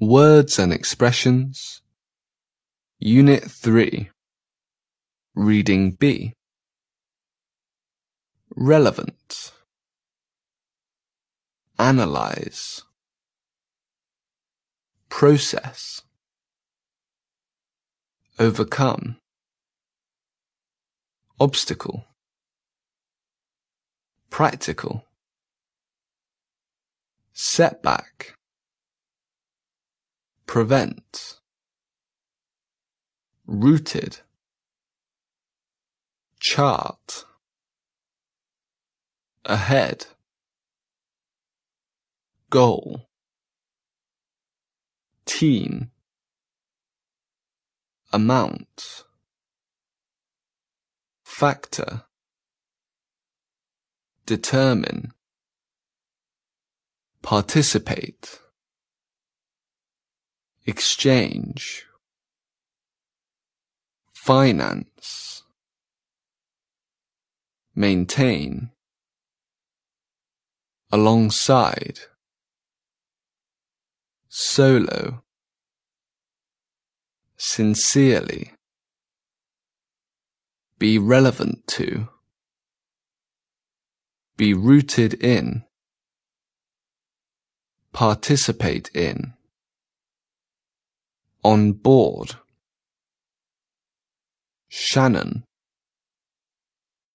Words and expressions. Unit 3. Reading B. Relevant. Analyze. Process. Overcome. Obstacle. Practical. Setback. Prevent. Rooted. Chart. Ahead. Goal. Team. Amount. Factor. Determine. Participate. Exchange. Finance. Maintain. Alongside. Solo. Sincerely. Be relevant to. Be rooted in. Participate in. On board. Shannon.